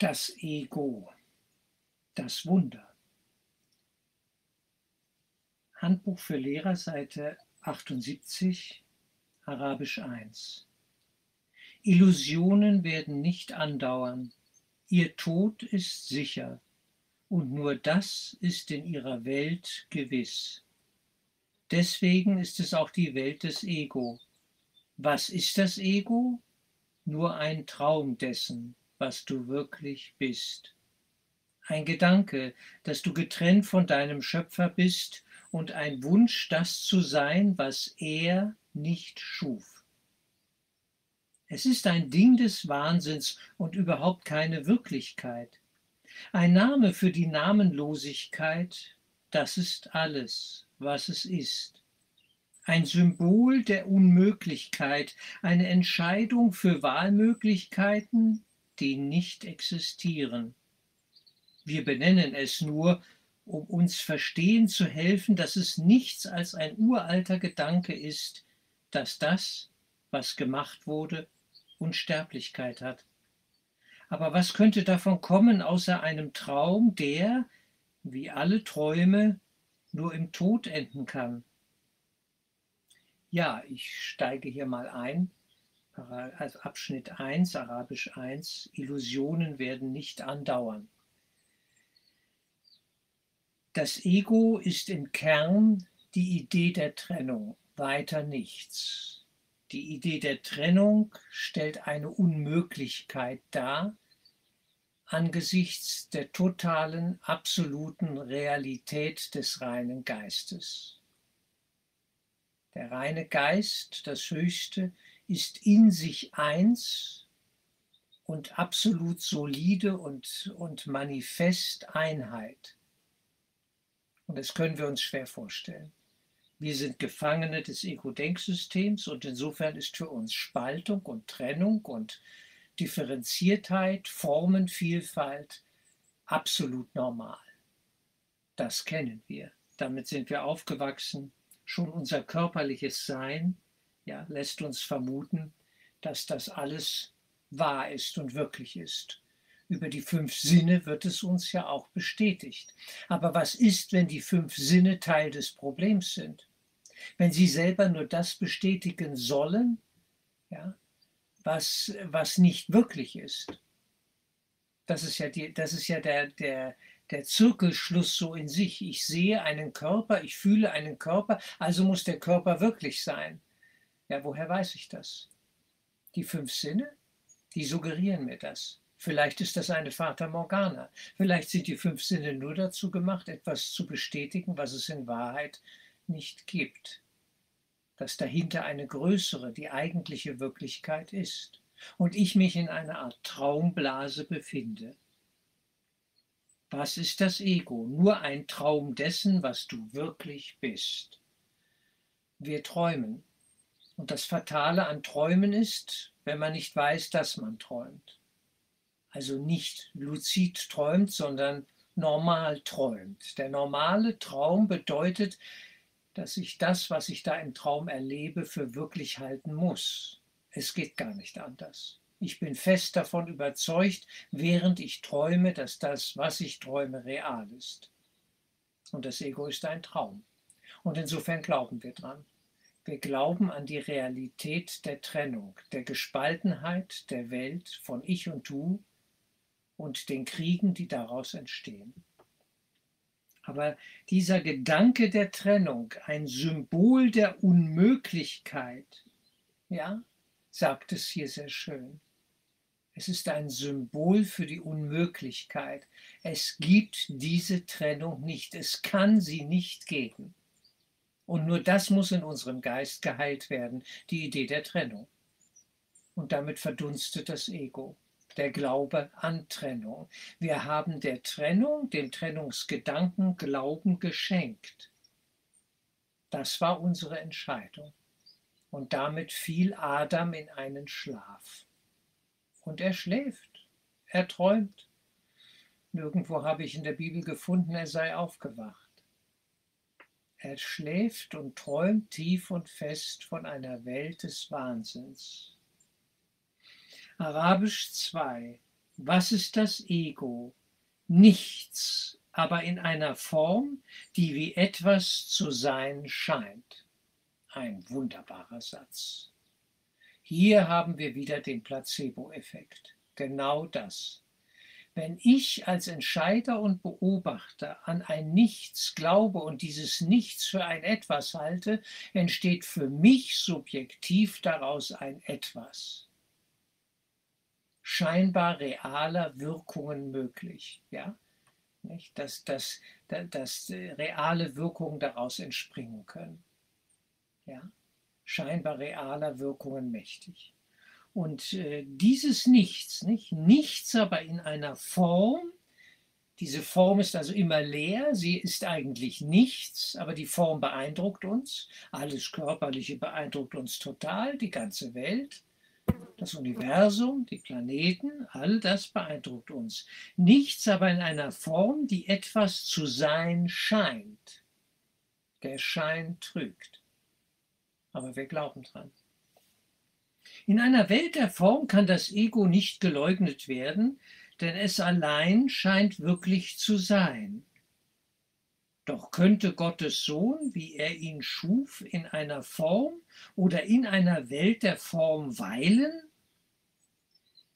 Das Ego, das Wunder. Handbuch für Lehrer, Seite 78, Arabisch 1. Illusionen werden nicht andauern, ihr Tod ist sicher, und nur das ist in ihrer Welt gewiss. Deswegen ist es auch die Welt des Ego. Was ist das Ego? Nur ein Traum dessen, was du wirklich bist. Ein Gedanke, dass du getrennt von deinem Schöpfer bist und ein Wunsch, das zu sein, was er nicht schuf. Es ist ein Ding des Wahnsinns und überhaupt keine Wirklichkeit. Ein Name für die Namenlosigkeit, das ist alles, was es ist. Ein Symbol der Unmöglichkeit, eine Entscheidung für Wahlmöglichkeiten, die nicht existieren. Wir benennen es nur, um uns verstehen zu helfen, dass es nichts als ein uralter Gedanke ist, dass das, was gemacht wurde, Unsterblichkeit hat. Aber was könnte davon kommen außer einem Traum, der, wie alle Träume, nur im Tod enden kann? Ja, ich steige hier mal ein Abschnitt 1, Arabisch 1, Illusionen werden nicht andauern. Das Ego ist im Kern die Idee der Trennung, weiter nichts. Die Idee der Trennung stellt eine Unmöglichkeit dar angesichts der totalen, absoluten Realität des reinen Geistes. Der reine Geist, das Höchste, ist in sich eins und absolut solide und, und manifest Einheit. Und das können wir uns schwer vorstellen. Wir sind Gefangene des Ego-Denksystems und insofern ist für uns Spaltung und Trennung und Differenziertheit, Formenvielfalt absolut normal. Das kennen wir. Damit sind wir aufgewachsen. Schon unser körperliches Sein ja, lässt uns vermuten, dass das alles wahr ist und wirklich ist. Über die fünf Sinne wird es uns ja auch bestätigt. Aber was ist, wenn die fünf Sinne Teil des Problems sind? Wenn sie selber nur das bestätigen sollen, ja, was, was nicht wirklich ist? Das ist ja, die, das ist ja der, der, der Zirkelschluss so in sich. Ich sehe einen Körper, ich fühle einen Körper, also muss der Körper wirklich sein. Ja, woher weiß ich das? Die fünf Sinne, die suggerieren mir das. Vielleicht ist das eine Fata Morgana. Vielleicht sind die fünf Sinne nur dazu gemacht, etwas zu bestätigen, was es in Wahrheit nicht gibt. Dass dahinter eine größere, die eigentliche Wirklichkeit ist. Und ich mich in einer Art Traumblase befinde. Was ist das Ego? Nur ein Traum dessen, was du wirklich bist. Wir träumen, und das Fatale an Träumen ist, wenn man nicht weiß, dass man träumt. Also nicht luzid träumt, sondern normal träumt. Der normale Traum bedeutet, dass ich das, was ich da im Traum erlebe, für wirklich halten muss. Es geht gar nicht anders. Ich bin fest davon überzeugt, während ich träume, dass das, was ich träume, real ist. Und das Ego ist ein Traum. Und insofern glauben wir dran. Wir glauben an die Realität der Trennung, der Gespaltenheit der Welt von Ich und Du und den Kriegen, die daraus entstehen. Aber dieser Gedanke der Trennung, ein Symbol der Unmöglichkeit, ja, sagt es hier sehr schön. Es ist ein Symbol für die Unmöglichkeit. Es gibt diese Trennung nicht. Es kann sie nicht geben. Und nur das muss in unserem Geist geheilt werden, die Idee der Trennung. Und damit verdunstet das Ego, der Glaube an Trennung. Wir haben der Trennung, dem Trennungsgedanken Glauben geschenkt. Das war unsere Entscheidung. Und damit fiel Adam in einen Schlaf. Und er schläft, er träumt. Nirgendwo habe ich in der Bibel gefunden, er sei aufgewacht. Er schläft und träumt tief und fest von einer Welt des Wahnsinns. Arabisch 2. Was ist das Ego? Nichts, aber in einer Form, die wie etwas zu sein scheint. Ein wunderbarer Satz. Hier haben wir wieder den Placebo-Effekt. Genau das. Wenn ich als Entscheider und Beobachter an ein Nichts glaube und dieses Nichts für ein Etwas halte, entsteht für mich subjektiv daraus ein Etwas. Scheinbar realer Wirkungen möglich. Ja? Nicht? Dass, dass, dass reale Wirkungen daraus entspringen können. Ja? Scheinbar realer Wirkungen mächtig. Und äh, dieses Nichts, nicht? Nichts aber in einer Form, diese Form ist also immer leer, sie ist eigentlich nichts, aber die Form beeindruckt uns. Alles Körperliche beeindruckt uns total, die ganze Welt, das Universum, die Planeten, all das beeindruckt uns. Nichts aber in einer Form, die etwas zu sein scheint. Der Schein trügt. Aber wir glauben dran. In einer Welt der Form kann das Ego nicht geleugnet werden, denn es allein scheint wirklich zu sein. Doch könnte Gottes Sohn, wie er ihn schuf, in einer Form oder in einer Welt der Form weilen?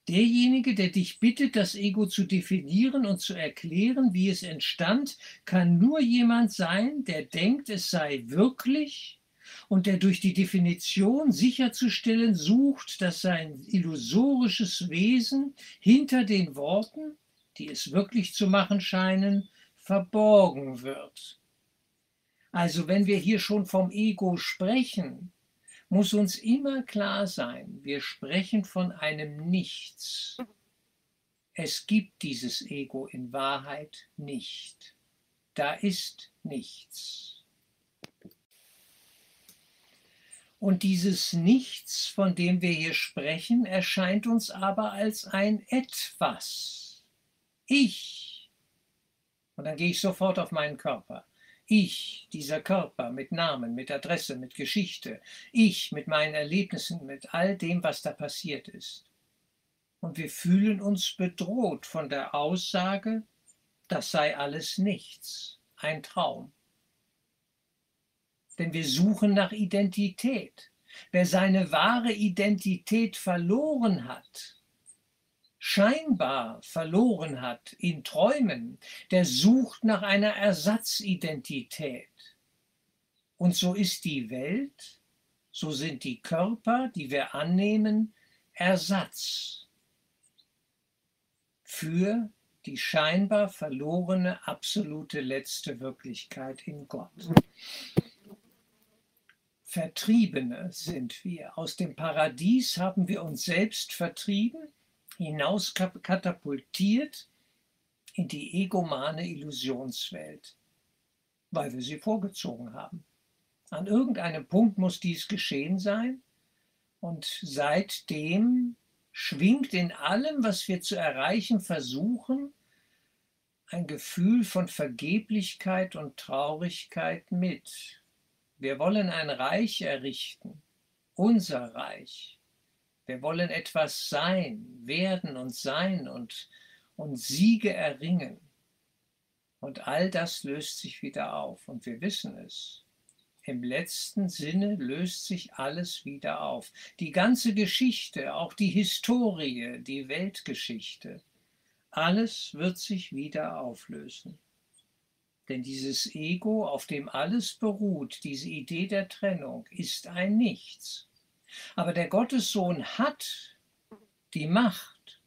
Derjenige, der dich bittet, das Ego zu definieren und zu erklären, wie es entstand, kann nur jemand sein, der denkt, es sei wirklich und der durch die Definition sicherzustellen sucht, dass sein illusorisches Wesen hinter den Worten, die es wirklich zu machen scheinen, verborgen wird. Also wenn wir hier schon vom Ego sprechen, muss uns immer klar sein, wir sprechen von einem Nichts. Es gibt dieses Ego in Wahrheit nicht. Da ist nichts. Und dieses Nichts, von dem wir hier sprechen, erscheint uns aber als ein Etwas. Ich. Und dann gehe ich sofort auf meinen Körper. Ich, dieser Körper mit Namen, mit Adresse, mit Geschichte. Ich mit meinen Erlebnissen, mit all dem, was da passiert ist. Und wir fühlen uns bedroht von der Aussage, das sei alles nichts, ein Traum denn wir suchen nach Identität. Wer seine wahre Identität verloren hat, scheinbar verloren hat in Träumen, der sucht nach einer Ersatzidentität. Und so ist die Welt, so sind die Körper, die wir annehmen, Ersatz für die scheinbar verlorene absolute letzte Wirklichkeit in Gott. Vertriebene sind wir. Aus dem Paradies haben wir uns selbst vertrieben, hinaus katapultiert in die egomane Illusionswelt, weil wir sie vorgezogen haben. An irgendeinem Punkt muss dies geschehen sein und seitdem schwingt in allem, was wir zu erreichen versuchen, ein Gefühl von Vergeblichkeit und Traurigkeit mit. Wir wollen ein Reich errichten, unser Reich. Wir wollen etwas sein, werden und sein und, und Siege erringen. Und all das löst sich wieder auf und wir wissen es. Im letzten Sinne löst sich alles wieder auf. Die ganze Geschichte, auch die Historie, die Weltgeschichte, alles wird sich wieder auflösen. Denn dieses Ego, auf dem alles beruht, diese Idee der Trennung, ist ein Nichts. Aber der Gottessohn hat die Macht,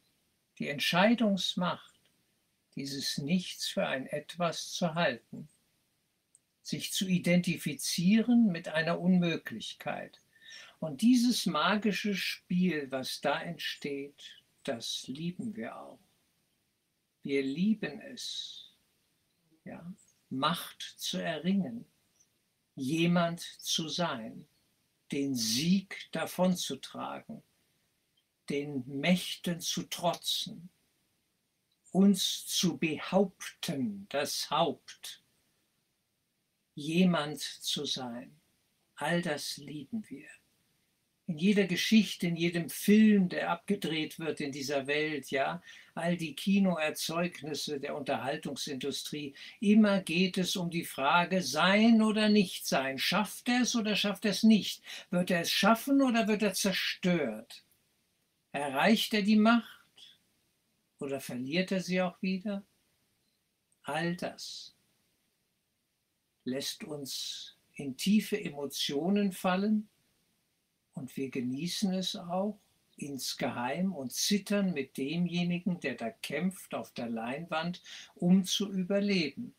die Entscheidungsmacht, dieses Nichts für ein Etwas zu halten, sich zu identifizieren mit einer Unmöglichkeit. Und dieses magische Spiel, was da entsteht, das lieben wir auch. Wir lieben es. Ja, Macht zu erringen, jemand zu sein, den Sieg davonzutragen, den Mächten zu trotzen, uns zu behaupten, das Haupt, jemand zu sein. All das lieben wir. In jeder Geschichte, in jedem Film, der abgedreht wird in dieser Welt, ja, all die Kinoerzeugnisse der Unterhaltungsindustrie, immer geht es um die Frage, sein oder nicht sein. Schafft er es oder schafft er es nicht? Wird er es schaffen oder wird er zerstört? Erreicht er die Macht oder verliert er sie auch wieder? All das lässt uns in tiefe Emotionen fallen und wir genießen es auch insgeheim und zittern mit demjenigen, der da kämpft auf der Leinwand, um zu überleben.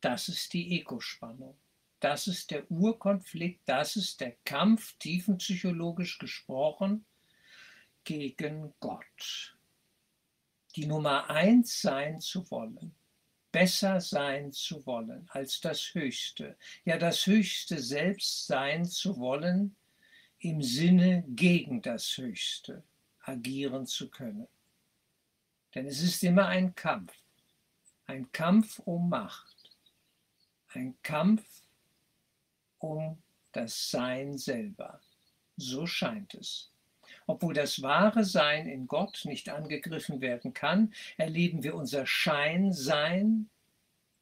Das ist die Ego-Spannung. Das ist der Urkonflikt, das ist der Kampf, tiefenpsychologisch gesprochen, gegen Gott. Die Nummer eins sein zu wollen, besser sein zu wollen als das Höchste, ja das Höchste selbst sein zu wollen, im Sinne gegen das Höchste agieren zu können. Denn es ist immer ein Kampf, ein Kampf um Macht, ein Kampf um das Sein selber. So scheint es. Obwohl das wahre Sein in Gott nicht angegriffen werden kann, erleben wir unser Scheinsein,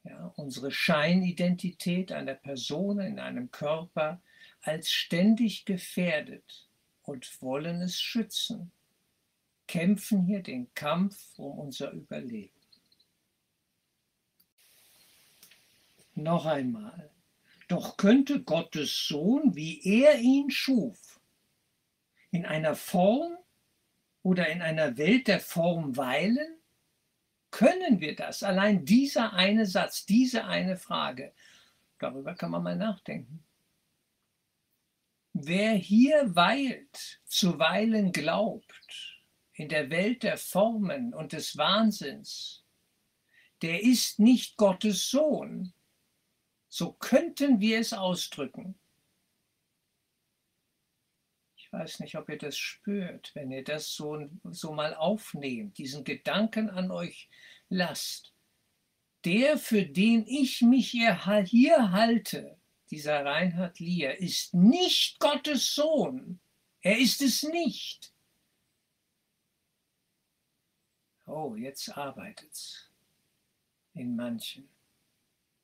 ja, unsere Scheinidentität einer Person in einem Körper als ständig gefährdet und wollen es schützen, kämpfen hier den Kampf um unser Überleben. Noch einmal, doch könnte Gottes Sohn, wie er ihn schuf, in einer Form oder in einer Welt der Form weilen? Können wir das? Allein dieser eine Satz, diese eine Frage, darüber kann man mal nachdenken. Wer hier weilt, zuweilen glaubt, in der Welt der Formen und des Wahnsinns, der ist nicht Gottes Sohn. So könnten wir es ausdrücken. Ich weiß nicht, ob ihr das spürt, wenn ihr das so, so mal aufnehmt, diesen Gedanken an euch lasst. Der, für den ich mich hier halte, dieser Reinhard Lier, ist nicht Gottes Sohn. Er ist es nicht. Oh, jetzt arbeitet's in manchen.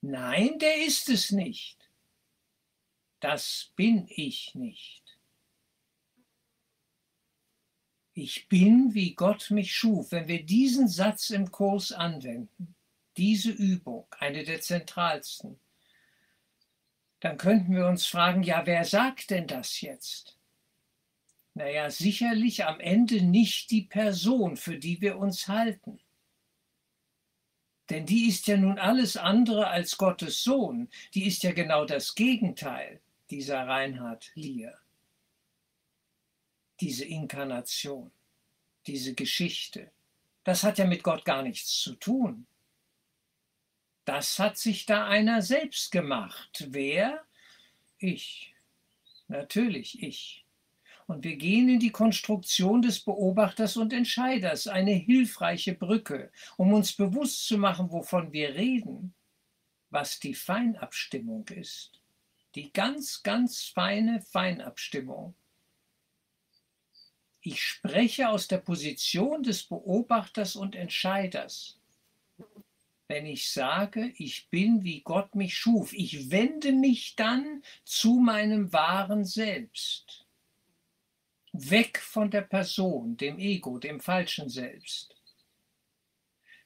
Nein, der ist es nicht. Das bin ich nicht. Ich bin, wie Gott mich schuf. Wenn wir diesen Satz im Kurs anwenden, diese Übung, eine der zentralsten, dann könnten wir uns fragen, ja, wer sagt denn das jetzt? Naja, sicherlich am Ende nicht die Person, für die wir uns halten. Denn die ist ja nun alles andere als Gottes Sohn. Die ist ja genau das Gegenteil dieser Reinhard Lier. Diese Inkarnation, diese Geschichte, das hat ja mit Gott gar nichts zu tun. Das hat sich da einer selbst gemacht. Wer? Ich. Natürlich ich. Und wir gehen in die Konstruktion des Beobachters und Entscheiders, eine hilfreiche Brücke, um uns bewusst zu machen, wovon wir reden, was die Feinabstimmung ist. Die ganz, ganz feine Feinabstimmung. Ich spreche aus der Position des Beobachters und Entscheiders wenn ich sage, ich bin, wie Gott mich schuf. Ich wende mich dann zu meinem wahren Selbst. Weg von der Person, dem Ego, dem falschen Selbst.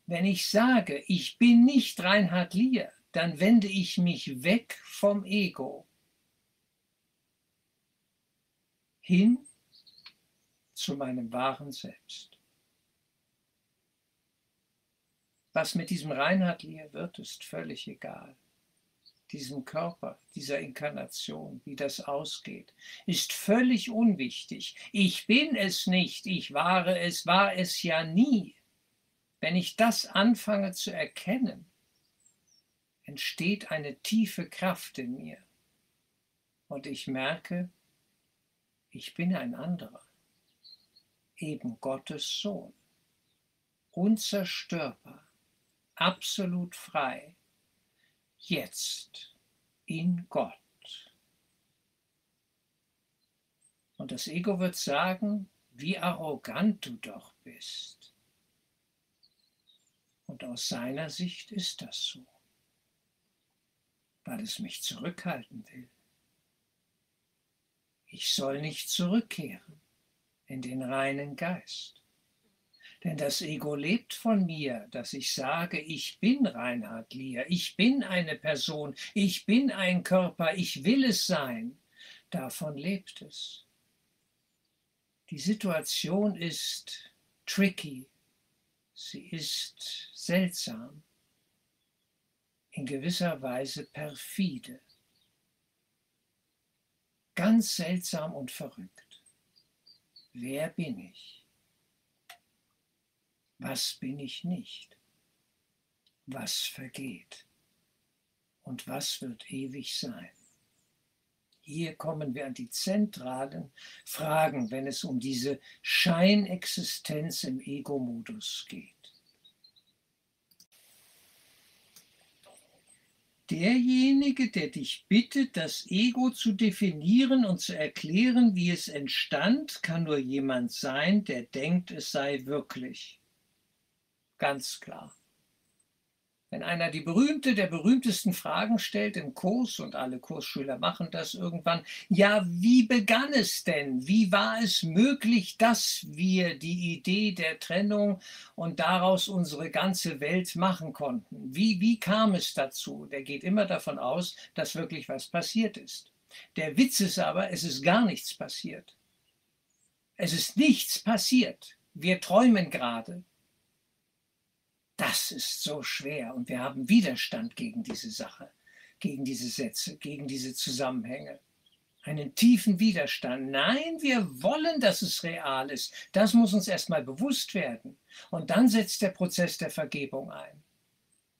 Wenn ich sage, ich bin nicht Reinhard Lier, dann wende ich mich weg vom Ego hin zu meinem wahren Selbst. Was mit diesem Reinhard Lier wird, ist völlig egal. Diesem Körper, dieser Inkarnation, wie das ausgeht, ist völlig unwichtig. Ich bin es nicht, ich war es, war es ja nie. Wenn ich das anfange zu erkennen, entsteht eine tiefe Kraft in mir. Und ich merke, ich bin ein anderer, eben Gottes Sohn, unzerstörbar absolut frei, jetzt in Gott. Und das Ego wird sagen, wie arrogant du doch bist. Und aus seiner Sicht ist das so, weil es mich zurückhalten will. Ich soll nicht zurückkehren in den reinen Geist. Denn das Ego lebt von mir, dass ich sage, ich bin Reinhard Lier, ich bin eine Person, ich bin ein Körper, ich will es sein. Davon lebt es. Die Situation ist tricky, sie ist seltsam, in gewisser Weise perfide, ganz seltsam und verrückt. Wer bin ich? Was bin ich nicht? Was vergeht? Und was wird ewig sein? Hier kommen wir an die zentralen Fragen, wenn es um diese Scheinexistenz im Ego-Modus geht. Derjenige, der dich bittet, das Ego zu definieren und zu erklären, wie es entstand, kann nur jemand sein, der denkt, es sei wirklich. Ganz klar. Wenn einer die berühmte der berühmtesten Fragen stellt im Kurs, und alle Kursschüler machen das irgendwann, ja, wie begann es denn? Wie war es möglich, dass wir die Idee der Trennung und daraus unsere ganze Welt machen konnten? Wie, wie kam es dazu? Der geht immer davon aus, dass wirklich was passiert ist. Der Witz ist aber, es ist gar nichts passiert. Es ist nichts passiert. Wir träumen gerade. Das ist so schwer und wir haben Widerstand gegen diese Sache, gegen diese Sätze, gegen diese Zusammenhänge. Einen tiefen Widerstand. Nein, wir wollen, dass es real ist. Das muss uns erstmal bewusst werden. Und dann setzt der Prozess der Vergebung ein.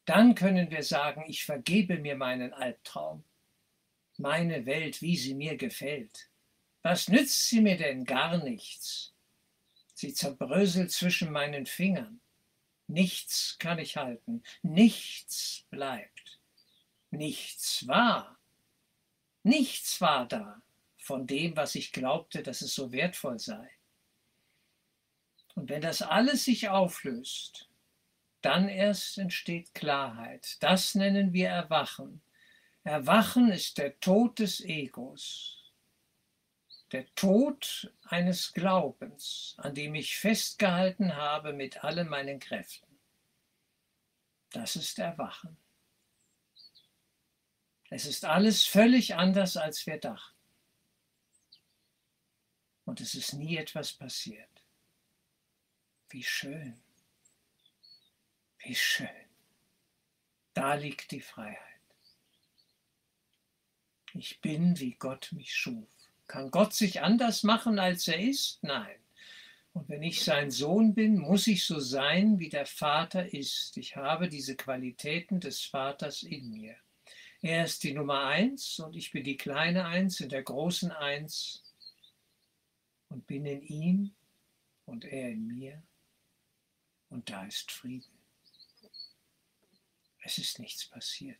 Dann können wir sagen, ich vergebe mir meinen Albtraum, meine Welt, wie sie mir gefällt. Was nützt sie mir denn? Gar nichts. Sie zerbröselt zwischen meinen Fingern. Nichts kann ich halten, nichts bleibt, nichts war, nichts war da von dem, was ich glaubte, dass es so wertvoll sei. Und wenn das alles sich auflöst, dann erst entsteht Klarheit. Das nennen wir Erwachen. Erwachen ist der Tod des Egos, der Tod eines Glaubens, an dem ich festgehalten habe mit allen meinen Kräften. Das ist Erwachen. Es ist alles völlig anders, als wir dachten. Und es ist nie etwas passiert. Wie schön. Wie schön. Da liegt die Freiheit. Ich bin, wie Gott mich schuf. Kann Gott sich anders machen, als er ist? Nein. Und wenn ich sein Sohn bin, muss ich so sein, wie der Vater ist. Ich habe diese Qualitäten des Vaters in mir. Er ist die Nummer eins und ich bin die kleine Eins in der großen Eins und bin in ihm und er in mir und da ist Frieden. Es ist nichts passiert.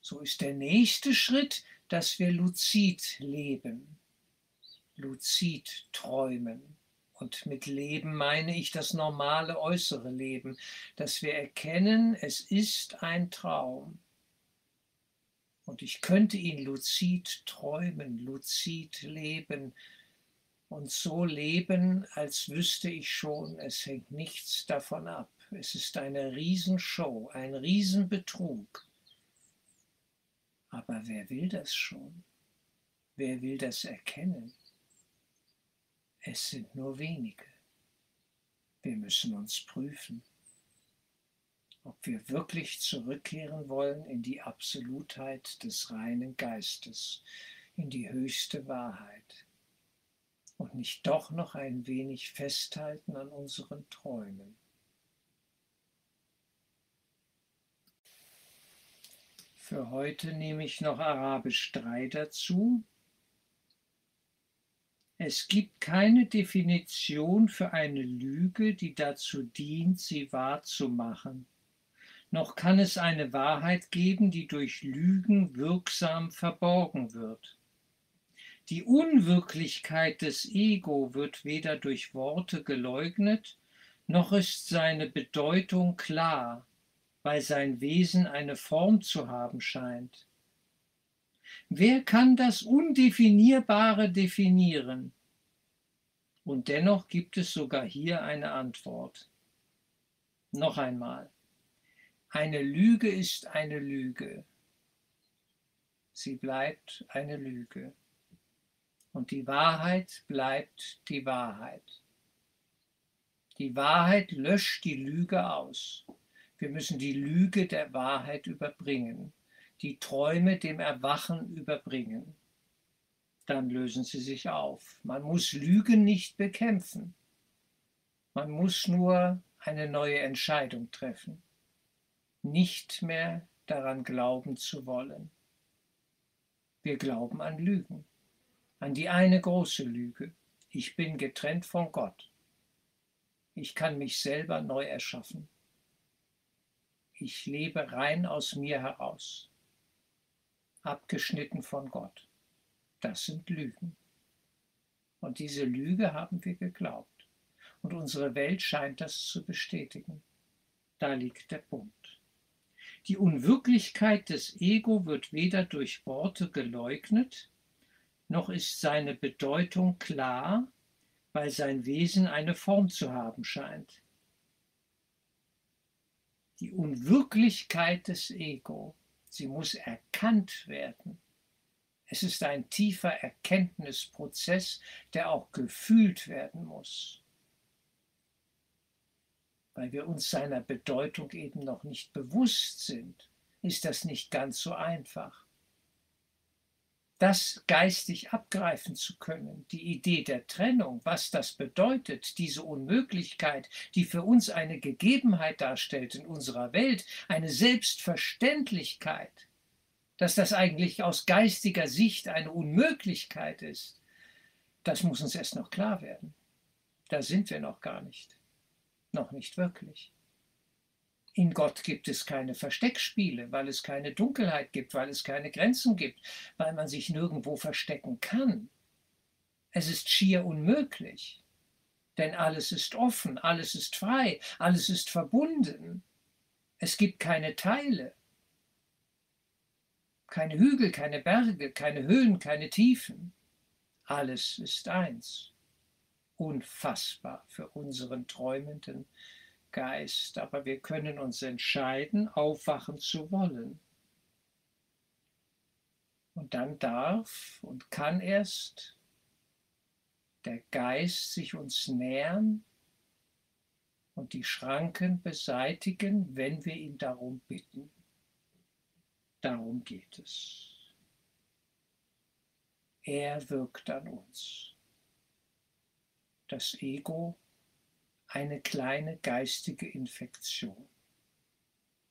So ist der nächste Schritt, dass wir luzid leben, luzid träumen. Und mit Leben meine ich das normale äußere Leben, dass wir erkennen, es ist ein Traum. Und ich könnte ihn luzid träumen, luzid leben und so leben, als wüsste ich schon, es hängt nichts davon ab. Es ist eine Riesenshow, ein Riesenbetrug. Aber wer will das schon? Wer will das erkennen? Es sind nur wenige. Wir müssen uns prüfen, ob wir wirklich zurückkehren wollen in die Absolutheit des reinen Geistes, in die höchste Wahrheit und nicht doch noch ein wenig festhalten an unseren Träumen. Für heute nehme ich noch Arabisch 3 dazu. Es gibt keine Definition für eine Lüge, die dazu dient, sie wahrzumachen. Noch kann es eine Wahrheit geben, die durch Lügen wirksam verborgen wird. Die Unwirklichkeit des Ego wird weder durch Worte geleugnet, noch ist seine Bedeutung klar, weil sein Wesen eine Form zu haben scheint. Wer kann das Undefinierbare definieren? Und dennoch gibt es sogar hier eine Antwort. Noch einmal. Eine Lüge ist eine Lüge. Sie bleibt eine Lüge. Und die Wahrheit bleibt die Wahrheit. Die Wahrheit löscht die Lüge aus. Wir müssen die Lüge der Wahrheit überbringen, die Träume dem Erwachen überbringen. Dann lösen sie sich auf. Man muss Lügen nicht bekämpfen. Man muss nur eine neue Entscheidung treffen. Nicht mehr daran glauben zu wollen. Wir glauben an Lügen an die eine große Lüge. Ich bin getrennt von Gott. Ich kann mich selber neu erschaffen. Ich lebe rein aus mir heraus, abgeschnitten von Gott. Das sind Lügen. Und diese Lüge haben wir geglaubt. Und unsere Welt scheint das zu bestätigen. Da liegt der Punkt. Die Unwirklichkeit des Ego wird weder durch Worte geleugnet, noch ist seine Bedeutung klar, weil sein Wesen eine Form zu haben scheint. Die Unwirklichkeit des Ego, sie muss erkannt werden. Es ist ein tiefer Erkenntnisprozess, der auch gefühlt werden muss, weil wir uns seiner Bedeutung eben noch nicht bewusst sind, ist das nicht ganz so einfach das geistig abgreifen zu können, die Idee der Trennung, was das bedeutet, diese Unmöglichkeit, die für uns eine Gegebenheit darstellt in unserer Welt, eine Selbstverständlichkeit, dass das eigentlich aus geistiger Sicht eine Unmöglichkeit ist, das muss uns erst noch klar werden. Da sind wir noch gar nicht, noch nicht wirklich. In Gott gibt es keine Versteckspiele, weil es keine Dunkelheit gibt, weil es keine Grenzen gibt, weil man sich nirgendwo verstecken kann. Es ist schier unmöglich, denn alles ist offen, alles ist frei, alles ist verbunden. Es gibt keine Teile, keine Hügel, keine Berge, keine Höhen, keine Tiefen. Alles ist eins. Unfassbar für unseren träumenden Geist, aber wir können uns entscheiden, aufwachen zu wollen. Und dann darf und kann erst der Geist sich uns nähern und die Schranken beseitigen, wenn wir ihn darum bitten. Darum geht es. Er wirkt an uns. Das Ego eine kleine geistige Infektion,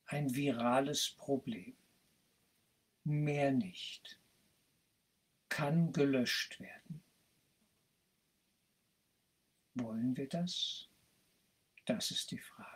ein virales Problem. Mehr nicht. Kann gelöscht werden. Wollen wir das? Das ist die Frage.